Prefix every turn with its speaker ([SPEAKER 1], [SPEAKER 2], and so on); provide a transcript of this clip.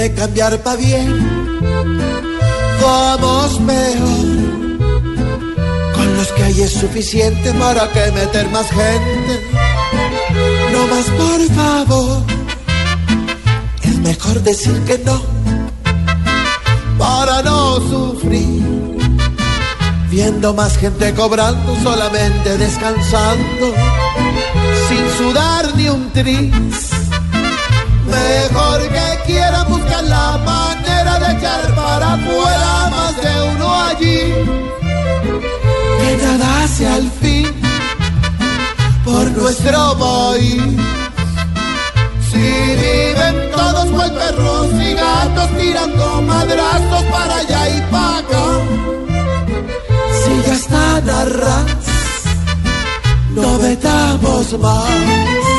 [SPEAKER 1] De cambiar pa' bien, vamos peor. Con los que hay es suficiente para que meter más gente. No más por favor. Es mejor decir que no. Para no sufrir. Viendo más gente cobrando, solamente descansando. Sin sudar ni un tris. Mejor que quieran Que nada hace al fin por nuestro país. Si viven todos cual perros y gatos tirando madrazos para allá y para acá. Si ya están a ras, no vetamos más.